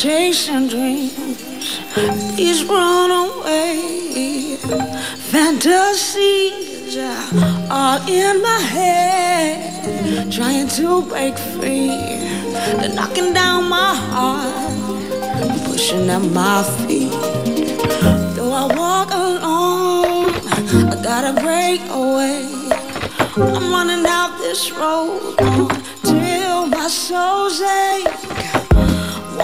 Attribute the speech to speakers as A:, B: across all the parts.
A: Chasing dreams. These runaway fantasies are in my head. Trying to break free. They're knocking down my heart. Pushing at my feet. Though I walk alone, I gotta break away. I'm running out this road oh, until my soul's ache.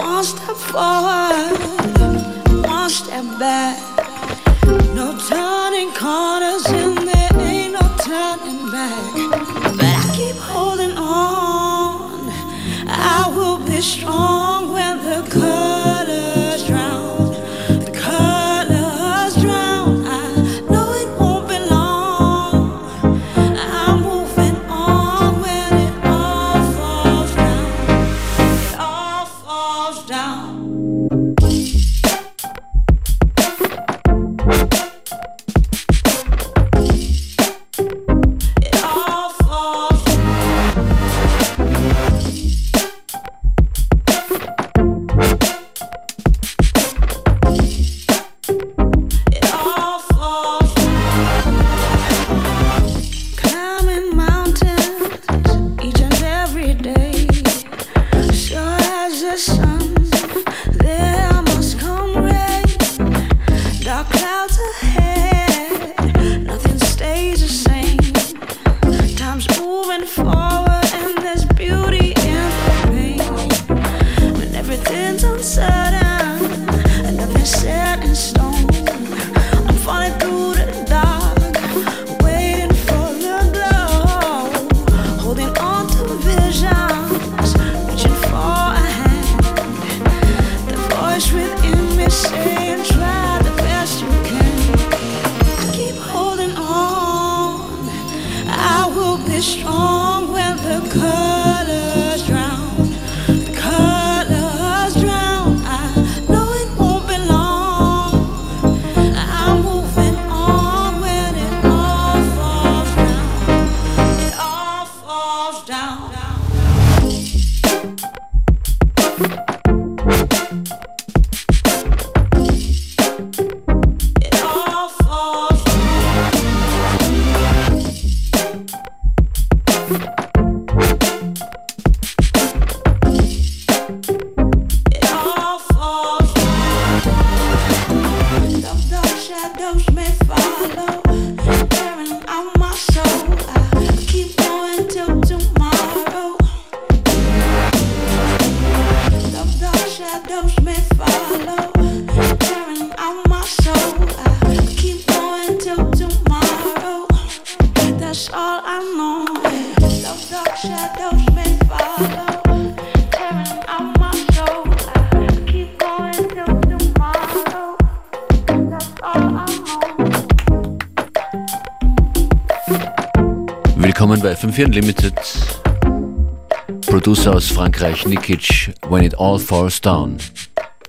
A: One step forward, one step back. No turning corners and there ain't no turning back. But I keep holding on. I will be strong all I know. Dark, dark shadows may follow, tearing out my soul. I keep going till tomorrow. That's all I know.
B: Willkommen bei FM4 Unlimited. Producer aus Frankreich, Nikic, When It All Falls Down.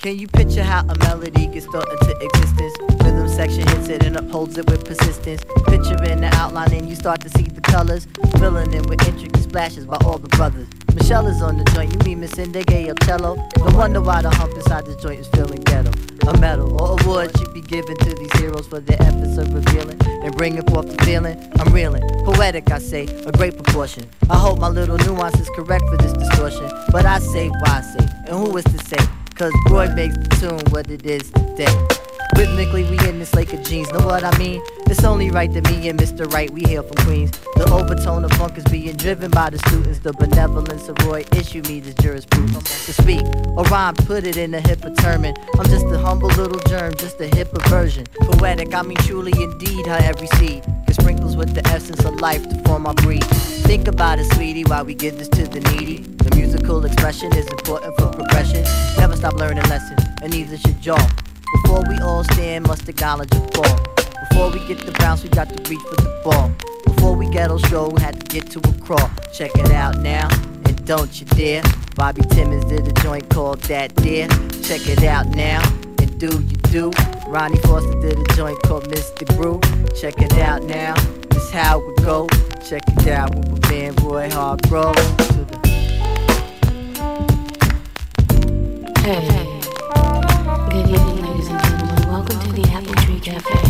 C: Can you picture how a melody gets thought into existence? Section hits it and upholds it with persistence. Picturing the outline and you start to see the colors. Filling in with intricate splashes by all the brothers. Michelle is on the joint, you mean Miss Indigay or cello? No wonder why the hump inside the joint is feeling ghetto. A medal or award should be given to these heroes for their efforts of revealing and bringing forth the feeling. I'm reeling, poetic I say, a great proportion. I hope my little nuance is correct for this distortion. But I say why I say, and who is to say? Cause Roy makes the tune what it is today. Rhythmically, we in this lake of jeans, know what I mean? It's only right that me and Mr. Right, we hail from Queens. The overtone of funk is being driven by the students. The benevolence of Roy issue me this jurisprudence. To speak or rhyme, put it in a hipper term. I'm just a humble little germ, just a hipper version. Poetic, I mean truly indeed, how every seed sprinkles with the essence of life to form our breed. Think about it, sweetie, while we give this to the needy. The musical expression is important for progression. Never stop learning lessons, and neither should y'all. Before we all stand, must acknowledge a fall. Before we get the bounce, we got to reach for the ball. Before we get on show, we had to get to a crawl. Check it out now, and don't you dare. Bobby Timmons did a joint called That Dare. Check it out now, and do you do. Ronnie Foster did a joint called Mr. Brew. Check it out now, this how it go. Check it out with my man Roy Hargrove. To the Yeah.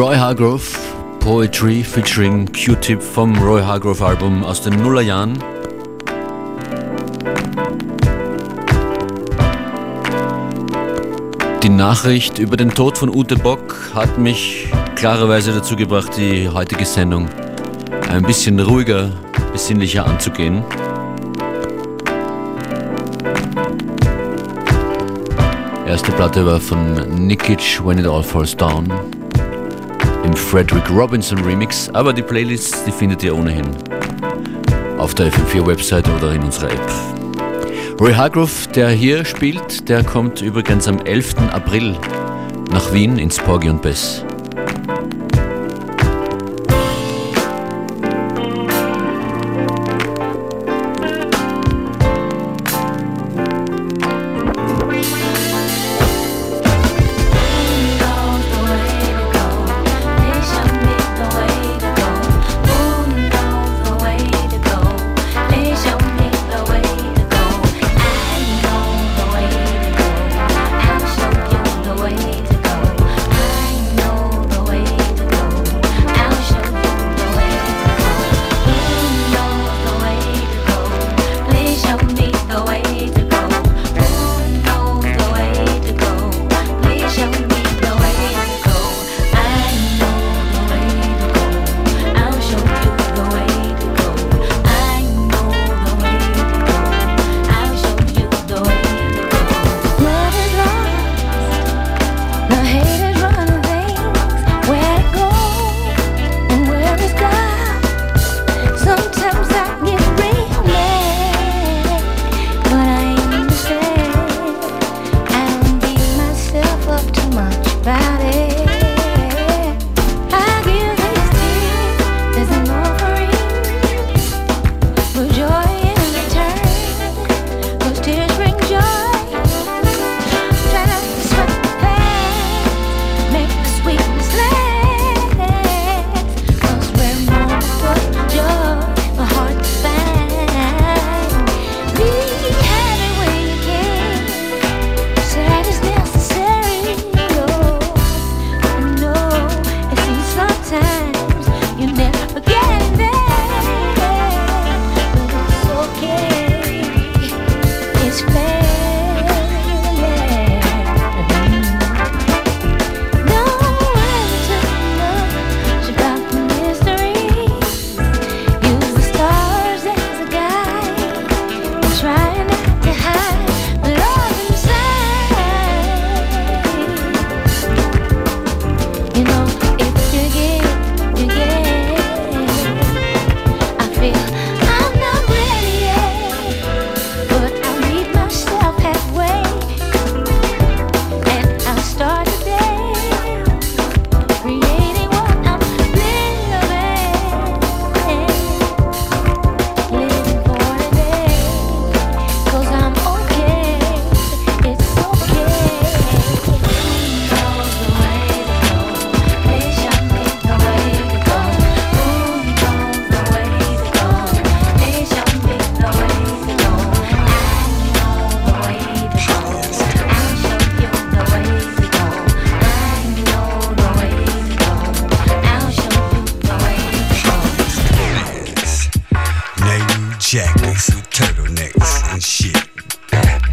D: Roy Hargrove, Poetry featuring Q-Tip vom Roy Hargrove Album aus den Nullerjahren. Die Nachricht über den Tod von Ute Bock hat mich klarerweise dazu gebracht, die heutige Sendung ein bisschen ruhiger, besinnlicher anzugehen. Erste Platte war von Nikic, When It All Falls Down im Frederick Robinson Remix, aber die Playlists, die findet ihr ohnehin auf der FM4 Website oder in unserer App. Roy Hargrove, der hier spielt, der kommt übrigens am 11. April nach Wien ins Porgy und Bess.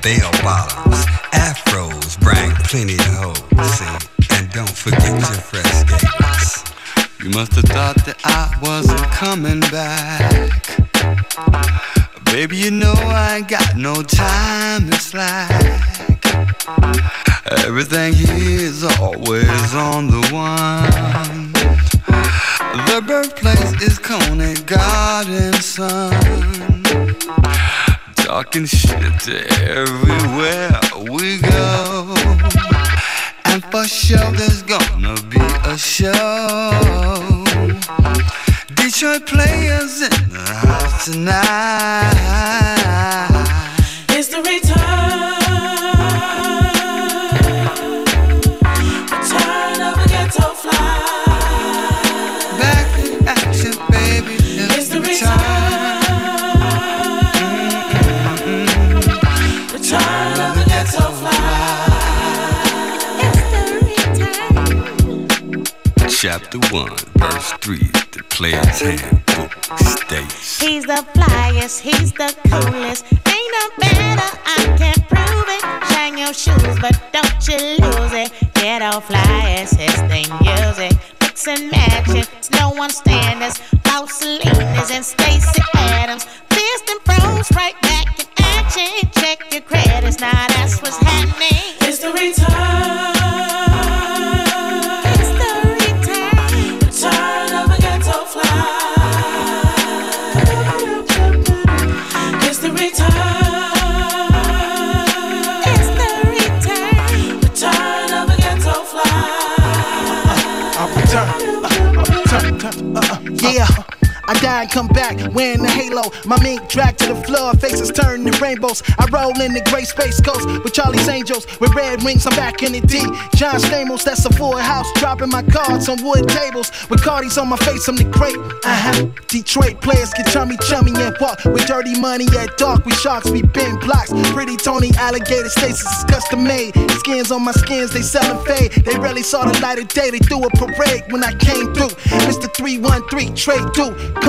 E: Bell bottoms, afros bring plenty of hoes, see, and don't forget your fresh. You must have thought that I wasn't coming back. Baby, you know I ain't got no time to slack. Everything here is always on the one. The birthplace is Coney Garden, son. Talking shit everywhere we go. And for sure there's gonna be a show. Detroit players in the house tonight. Chapter 1, verse 3, the player's handbook states.
F: He's the flyest, he's the coolest. Ain't no better, I can prove it. Shine your shoes, but don't you lose it. Ghetto flyers, his thing music. Mix and matching, it's no one standards. Paul Salinas and Stacey Adams. Fist and pros right back in action.
G: Die and come back wearing the halo. My mink dragged to the floor, faces turned to rainbows. I roll in the gray space coast with Charlie's Angels. With red wings, I'm back in the D. John Stamos, that's a full house. Dropping my cards on wood tables. With Cardi's on my face, I'm the great. Uh huh. Detroit players get chummy chummy and walk with dirty money at dark. We sharks, we bend blocks. Pretty Tony alligator stasis is custom made. Skins on my skins, they sellin' fade. They rarely saw the light of day. They threw a parade when I came through. Mr. 313, trade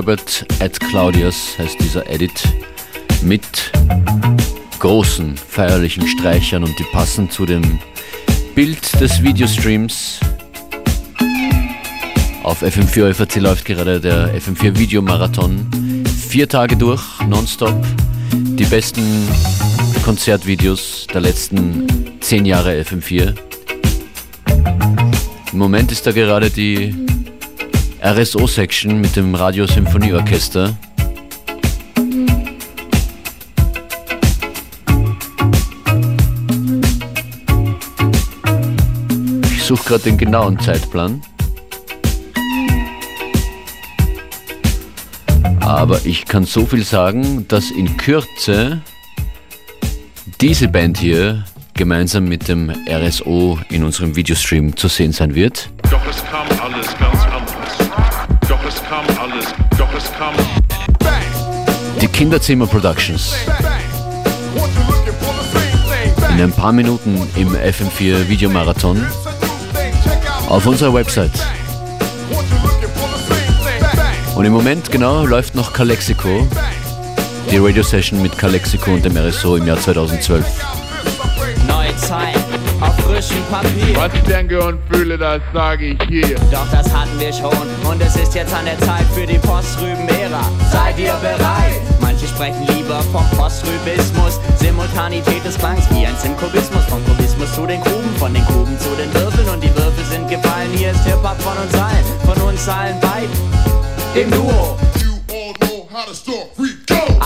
B: Herbert at Claudius heißt dieser Edit mit großen feierlichen Streichern und die passen zu dem Bild des Videostreams. Auf FM4 FAC läuft gerade der FM4 Videomarathon. Vier Tage durch, nonstop. Die besten Konzertvideos der letzten zehn Jahre FM4. Im Moment ist da gerade die RSO-Section mit dem Radiosymphonieorchester. Ich suche gerade den genauen Zeitplan. Aber ich kann so viel sagen, dass in Kürze diese Band hier gemeinsam mit dem RSO in unserem Videostream zu sehen sein wird.
H: Doch es kam alles ganz kam alles, doch es kam.
B: Die Kinderzimmer Productions. In ein paar Minuten im FM4 Videomarathon auf unserer Website. Und im Moment genau läuft noch Calexico, die Radio-Session mit Calexico und dem RSO im Jahr 2012.
I: Neue Zeit frischem Papier.
H: Was ich denke und fühle, das sage ich hier.
I: Doch das hatten wir schon und es ist jetzt an der Zeit für die Postrüben-Ära. Seid ihr bereit? Manche sprechen lieber vom Postrübismus. Simultanität des Klangs wie ein Simkubismus. Vom Kubismus zu den Gruben, von den Gruben zu den Würfeln und die Würfel sind gefallen. Hier ist Hip-Hop von uns allen, von uns allen beiden. Im Duo.
H: You all know how to start.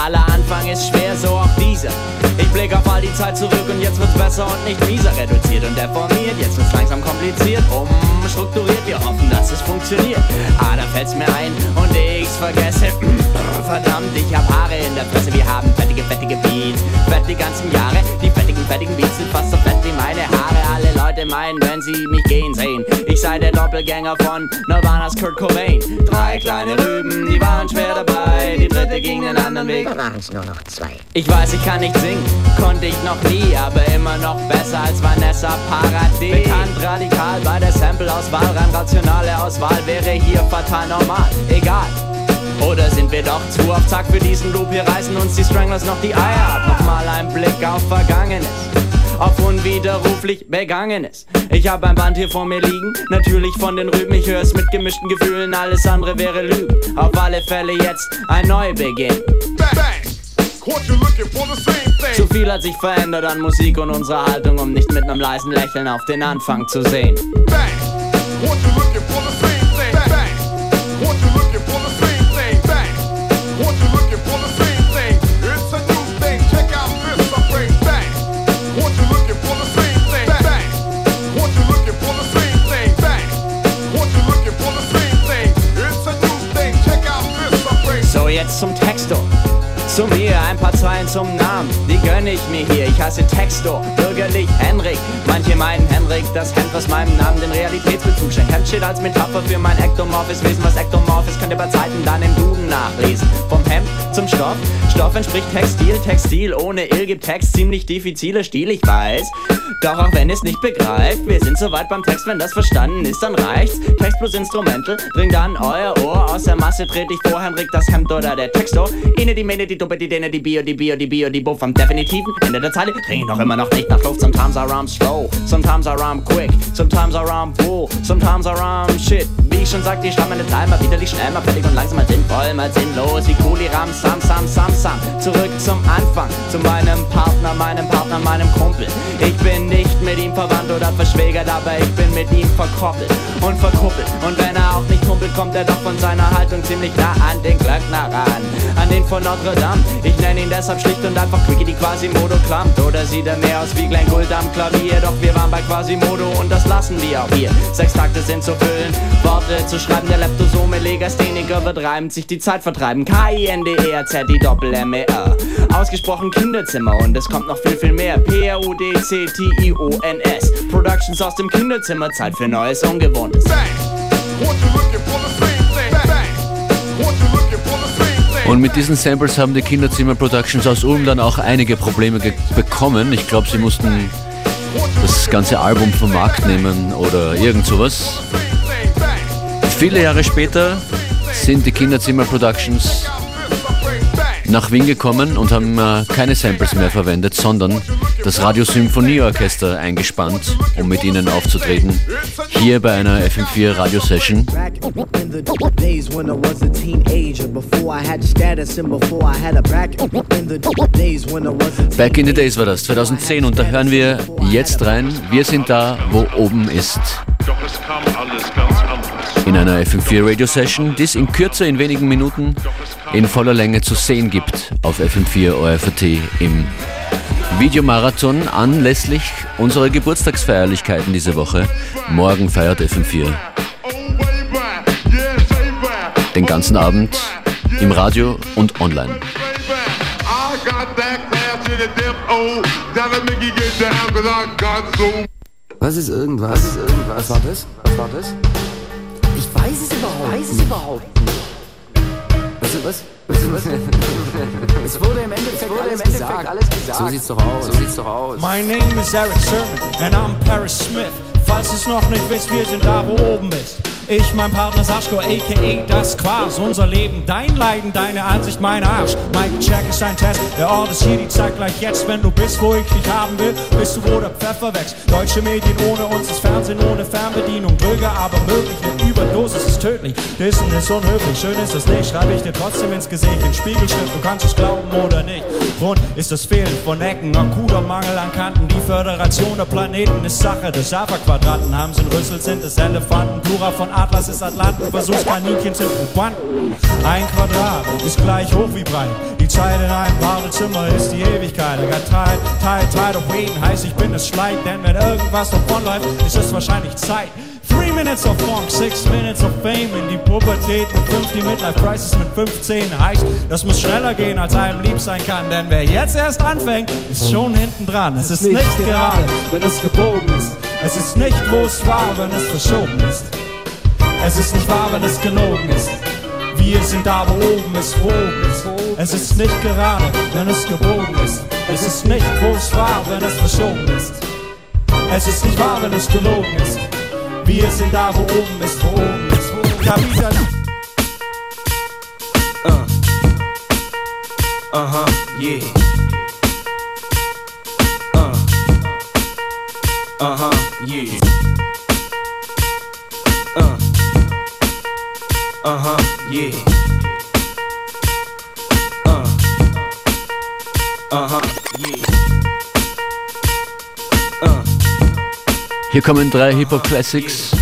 I: Aller Anfang ist schwer, so auch dieser. Ich blick auf all die Zeit zurück und jetzt wird's besser und nicht mieser reduziert und deformiert. Jetzt wird's langsam kompliziert, umstrukturiert. Wir hoffen, dass es funktioniert. Ah, da fällt's mir ein und ich's vergesse. Verdammt, ich hab Haare in der Fresse. Wir haben fettige, fettige Beats. Fett die ganzen Jahre. Die fettigen, fettigen Beats sind fast so fett wie meine Haare. Alle Leute meinen, wenn sie mich gehen sehen. Ich sei der Doppelgänger von Nirvana's Kurt Cobain. Drei kleine Rüben, die waren schwer dabei. Die dritte ging einen anderen Weg.
J: Da waren's nur noch zwei.
I: Ich weiß, ich kann nicht singen, konnte ich noch nie, aber immer noch besser als Vanessa Paradis. Bekannt radikal bei der Sample-Auswahl, rein rationale Auswahl wäre hier fatal normal. Egal. Oder sind wir doch zu auf Zack für diesen Loop? Hier reißen uns die Stranglers noch die Eier ab. Nochmal ein Blick auf Vergangenes. Auf unwiderruflich Begangenes. Ich hab ein Band hier vor mir liegen, natürlich von den Rüben. Ich hör's mit gemischten Gefühlen, alles andere wäre Lügen. Auf alle Fälle jetzt ein Neubeginn. Zu viel hat sich verändert an Musik und unserer Haltung, um nicht mit nem leisen Lächeln auf den Anfang zu sehen. So, jetzt zum Texto. Zu mir ein paar Zeilen zum Namen, die gönn ich mir hier. Ich heiße Texto, bürgerlich Henrik. Manche meinen Henrik, das Hemd, was meinem Namen den Realitätsbezug schenkt. Hemd steht als Metapher für mein ektomorphes Wesen. Was ektomorph ist, könnt ihr bei Zeiten dann im Duden nachlesen. Vom Hemd zum Stoff. Stoff entspricht Textil, Textil ohne Ill gibt Text ziemlich diffizile Stil, ich weiß. Doch auch wenn es nicht begreift, wir sind soweit beim Text, wenn das verstanden ist, dann reicht's. Text plus Instrumental, bringt dann euer Ohr aus der Masse, dreht dich vor, Henrik, das Hemd oder der Texto. Ine, die Mene, die Duppe, die Dene, die Bio, die Bio, die Bio, die Buff am definitiven Ende der Zeile. Dringe noch immer noch nicht nach Luft, sometimes I rhyme slow, sometimes I rhyme quick, sometimes I rhyme bull, sometimes I rhyme shit. Ich schon sagte, ich schreibe meine Zahlen mal widerlich schnell, mal fertig und langsam, mal sinnvoll, mal sinnlos, wie Kuli, Ram, Sam, Sam, Sam, Sam. Zurück zum Anfang, zu meinem Partner, meinem Partner, meinem Kumpel. Ich bin nicht mit ihm verwandt oder verschwägert, aber ich bin mit ihm verkoppelt und verkuppelt. Und wenn er auch nicht humpelt, kommt er doch von seiner Haltung ziemlich nah an den Glöckner ran. An den von Notre Dame. Ich nenne ihn deshalb schlicht und einfach Quickie, die Quasimodo klammt. Oder sieht er mehr aus wie Glenn Gould am Klavier? Doch wir waren bei Quasimodo und das lassen wir auch hier. Sechs Takte sind zu füllen, Worte zu schreiben. Der Leptosome Legastheniker wird reimend sich die Zeit vertreiben. K-I-N-D-E-R-Z, die Doppel-M-E-R. Ausgesprochen Kinderzimmer und es kommt noch viel, viel mehr. P-R-U-D-C-T-I-O-N-S. Productions aus dem Kinderzimmer, Zeit für Neues, Ungewohntes.
B: Und mit diesen Samples haben die Kinderzimmer Productions aus Ulm dann auch einige Probleme bekommen. Ich glaube, sie mussten das ganze Album vom Markt nehmen oder irgend sowas. Viele Jahre später sind die Kinderzimmer Productions nach Wien gekommen und haben äh, keine Samples mehr verwendet, sondern das Radio Symphonieorchester eingespannt, um mit ihnen aufzutreten. Hier bei einer FM4 Radiosession.
K: Back in the days when I was a teenager, before I had status and before I had a back in the days
B: war das, 2010 und da hören wir jetzt rein. Wir sind da, wo oben ist.
H: Doch es kam alles ganz.
B: In einer FM4 Radio Session, die es in Kürze, in wenigen Minuten, in voller Länge zu sehen gibt auf FM4 ORFAT im Videomarathon anlässlich unserer Geburtstagsfeierlichkeiten diese Woche. Morgen feiert FM4 den ganzen Abend im Radio und online.
L: Was ist irgendwas? Was ist irgendwas? Was war das? Was war das?
J: Weiß es überhaupt.
L: Ist was? Was ist was? es wurde im Endeffekt, wurde alles, im Endeffekt gesagt. alles gesagt. So sieht's doch aus. So sieht's doch aus.
M: My name is Eric Sermon and I'm Paris Smith. Falls es noch nicht wisst, wir sind da, wo oben bist. Ich, mein Partner Saschko, a.k.a. das Quas. Unser Leben, dein Leiden, deine Ansicht, mein Arsch. Mike Check ist ein Test, der Ort ist hier die Zeit gleich jetzt. Wenn du bist, wo ich dich haben will, bist du, wo der Pfeffer wächst. Deutsche Medien ohne uns, das Fernsehen ohne Fernbedienung. Dröge, aber möglich, eine Überdosis ist tödlich. Dissen ist unhöflich, schön ist es nicht. Schreibe ich dir trotzdem ins Gesicht, in Spiegelschrift, du kannst es glauben oder nicht. Grund ist das Fehlen von Ecken, akuter Mangel an Kanten. Die Föderation der Planeten ist Sache des sie in Rüssel sind es Elefanten, Plural von Atlas ist Atlanten, Versuchskaninchen sind Probanten. Ein Quadrat ist gleich hoch wie breit. Die Zeit in einem Badezimmer ist die Ewigkeit. I got tired, tired, tired of waiting. Heißt, ich bin es Schleid, denn wenn irgendwas davon läuft, ist es wahrscheinlich Zeit. Three minutes of funk, six minutes of fame in die Pubertät mit 5, die Midlife Crisis mit 15 heißt, das muss schneller gehen, als einem lieb sein kann, denn wer jetzt erst anfängt, ist schon hinten dran. Es ist nicht gerade, wenn es gebogen ist. Es ist nicht, wo es war, wenn es verschoben ist. Es ist nicht wahr, wenn es gelogen ist. Wir sind da, wo oben ist, wo oben ist. Es ist nicht gerade, wenn es gebogen ist. Es ist nicht, es war, wenn es verschoben ist. Es ist nicht wahr, wenn es gelogen ist. Wir sind da, wo oben ist, wo oben ist, wo oben ist. Wieder.
N: Uh. Uh-huh, yeah. Uh. Uh-huh, yeah. Uh-huh, yeah. Uh. Uh-huh, yeah. Uh.
B: Hier kommen drei Hip-Hop-Classics.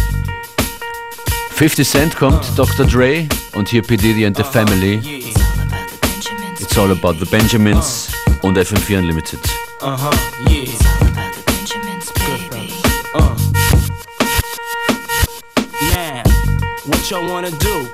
B: 50 Cent kommt, Dr. Dre und hier P. Diddy and the Family. It's all about the Benjamins und FM4 Unlimited.
N: Uh-huh, yeah. Y'all wanna do?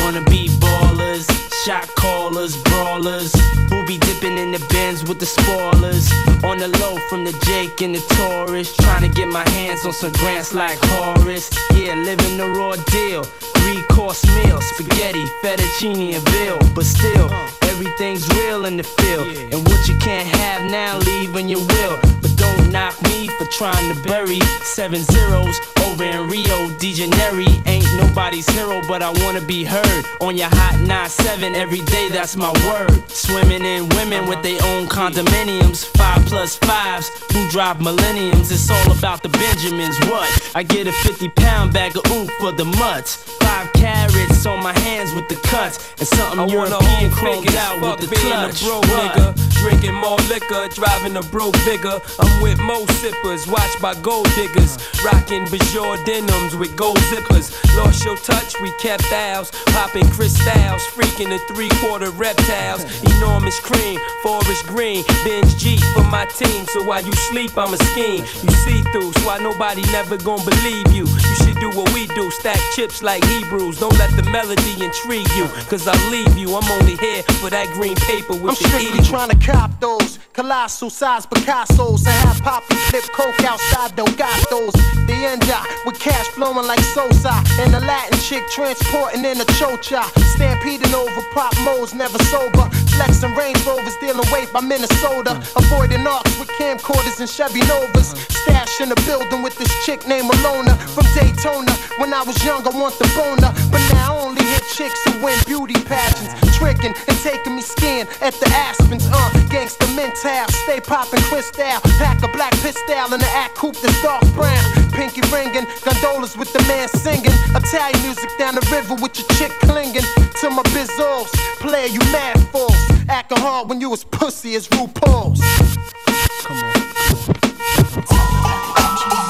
N: Wanna be ballers, shot callers, brawlers, who be dipping in the bins with the spoilers. On the low from the Jake and the Taurus, trying to get my hands on some grants like Horace. Yeah, living the raw deal. Three course meal, spaghetti, fettuccine, and veal. But still, everything's real in the field. And what you can't have now, leave when you will. Don't knock me for trying to bury seven zeros over in Rio de Janeiro. Ain't nobody's hero, but I wanna be heard on your hot 9-7 every day. That's my word. Swimming in women with their own condominiums, five plus fives who drive millenniums. It's all about the Benjamins. What? I get a 50 pound bag of oof for the mutts. Five carrots on my hands with the cuts, and something
O: I wanna
N: European chromed out with the clutch.
O: a broke nigga. Drinking more liquor, driving a broke bigger. I'm with mo sippers, watched by gold diggers. Rocking Bajor denims with gold zippers. Lost your touch, we kept ours. Popping crystals, freaking the three quarter reptiles. Enormous cream, forest green. Binge G for my team, so while you sleep, I'm a scheme. You see through, so why nobody never gonna believe you. You should do what we do, stack chips like Hebrews. Don't let the melody intrigue you, cause I'll leave you. I'm only here for that green paper with
P: I'm
O: the
P: strictly
O: eagle.
P: trying to cop those colossal size Picassos and have Poppy flip coke outside though. Got those. The end with cash flowing like Sosa and the Latin chick transporting in a chocha. Stampeding over pop modes, never sober. Flexing Range Rovers, dealing weight by Minnesota. Avoiding arcs with camcorders and Chevy Novas. Stash in the building with this chick named Alona from Daytona. When I was young, I want the boner, but now only chicks who win beauty pageants. Tricking and taking me skin at the Aspens. Uh, gangsta mental, stay popping crystal. Pack a black pistol in the act coupe that's dark brown. Pinky ringing, gondolas with the man singing. Italian music down the river with your chick clinging to my bizzles. Player, you mad fools. Acting hard when you as pussy as RuPaul's.
Q: Keep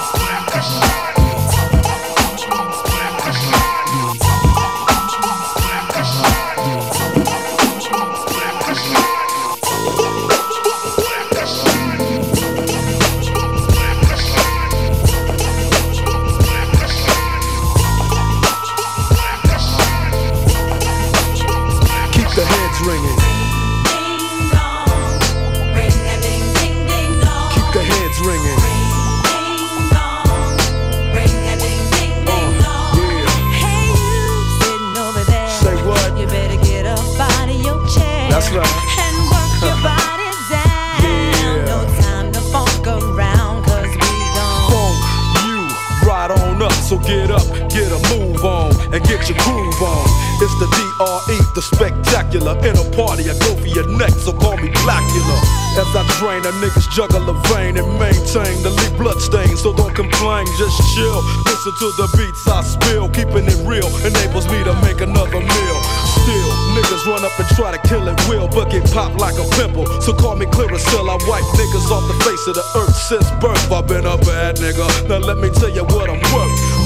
Q: the spectacular. In a party, I go for your neck, so call me Blackula. As I drain, a niggas juggle a vein and maintain the lead blood stain. So don't complain, just chill. Listen to the beats I spill, keeping it real enables me to make another meal. Still, niggas run up and try to kill it will, but get popped like a pimple. So call me Clearasil, I wipe niggas off the face of the earth since birth. I've been a bad nigga. Now let me tell you what I'm worth.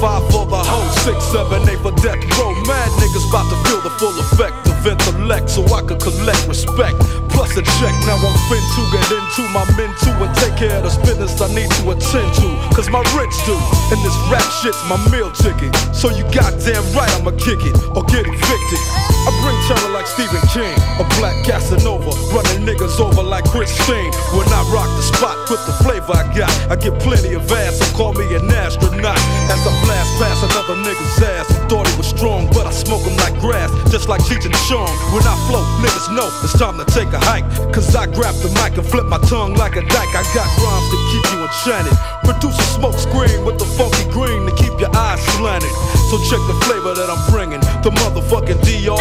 Q: favor. The for the hoe, six, seven, eight for death row. Mad niggas about to feel the full effect of intellect so I could collect respect. Plus a check, now I'm fin to get into my men too and take care of this business I need to attend to. Cause my rich do, and this rap shit's my meal ticket. So you goddamn right I'ma kick it or get evicted. I bring terror like Stephen King, a black Casanova, running niggas over like Christine. When I rock the spot with the flavor I got, I get plenty of ass, so call me an astronaut. As I blast past another nigga's ass, thought he was strong, but I smoke him like grass, just like Cheech and Chong. When I flow, niggas know it's time to take a hike. Cause I grab the mic and flip my tongue like a dyke. I got rhymes to keep you enchanted. Produce a smoke screen with the funky green to keep your eyes slanted. So check the flavor that I'm bringing. The motherfucking DRE.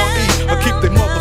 Q: I keep they motherfucking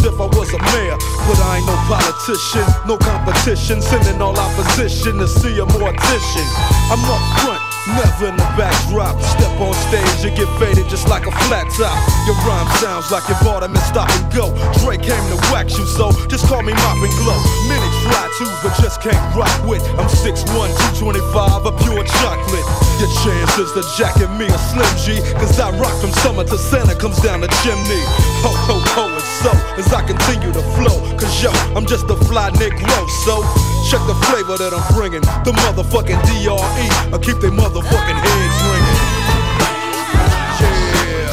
Q: as if I was a mayor. But I ain't no politician, no competition. Sending all opposition to see a mortician. I'm up front. Never in the backdrop. Step on stage and get faded just like a flat top. Your rhyme sounds like you bought them and stop and go. Drake came to wax you, so just call me Mop and Glow. Many fly too, but just can't rock with. I'm 6'1, 225, a pure chocolate. Your chances to jacket me a Slim G, cause I rock from summer to Santa comes down the chimney. Ho, ho, ho, and so as I continue to flow, cause yo, I'm just a fly Negro, so check the flavor that I'm bringing. The motherfucking DRE, I keep they motherfucking heads ringing. Yeah,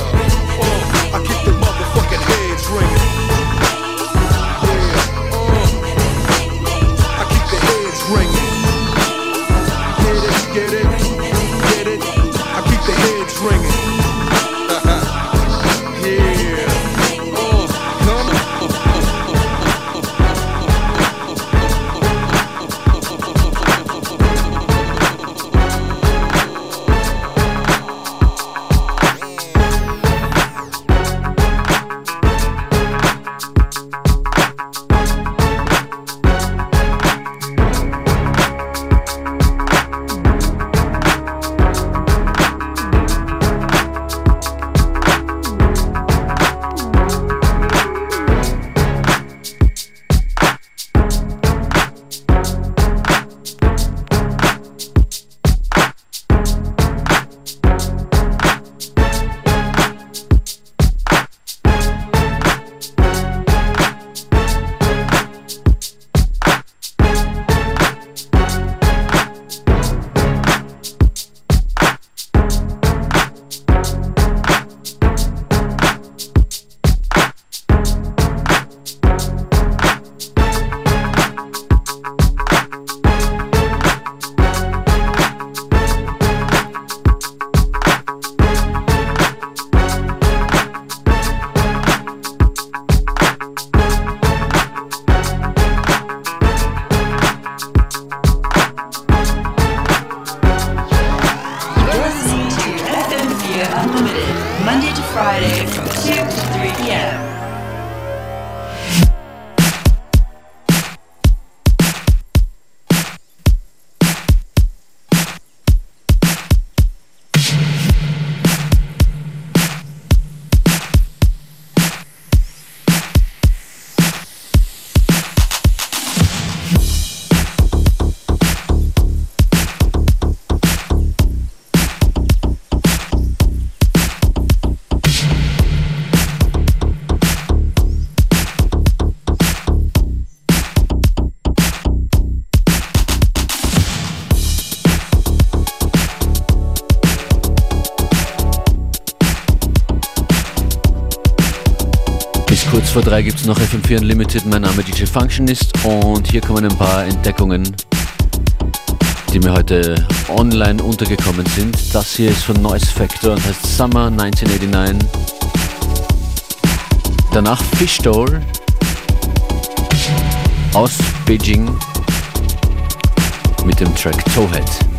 Q: uh, I keep the
B: vor drei gibt es noch FM4 Unlimited. Mein Name DJ Functionist und hier kommen ein paar Entdeckungen, die mir heute online untergekommen sind. Das hier ist von Noise Factor und heißt Summer 1989. Danach Fishdoll aus Beijing mit dem Track Towhead.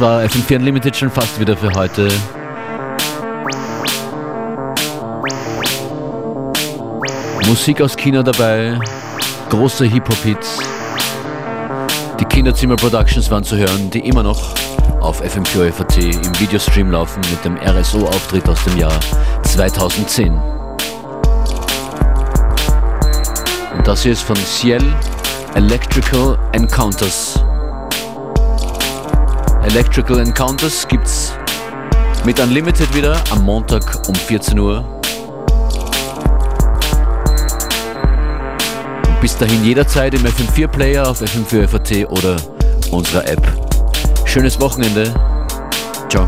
B: Das war FM4 Unlimited schon fast wieder für heute. Musik aus China dabei, große Hip-Hop-Hits. Die Kinderzimmer Productions waren zu hören, die immer noch auf FM4 FAT im Videostream laufen mit dem RSO-Auftritt aus dem Jahr 2010. Und das hier ist von Ciel Electrical Encounters. Electrical Encounters gibt's mit Unlimited wieder am Montag um 14 Uhr. bis dahin jederzeit im FM4 Player auf FM4 FAT oder unserer App. Schönes Wochenende. Ciao.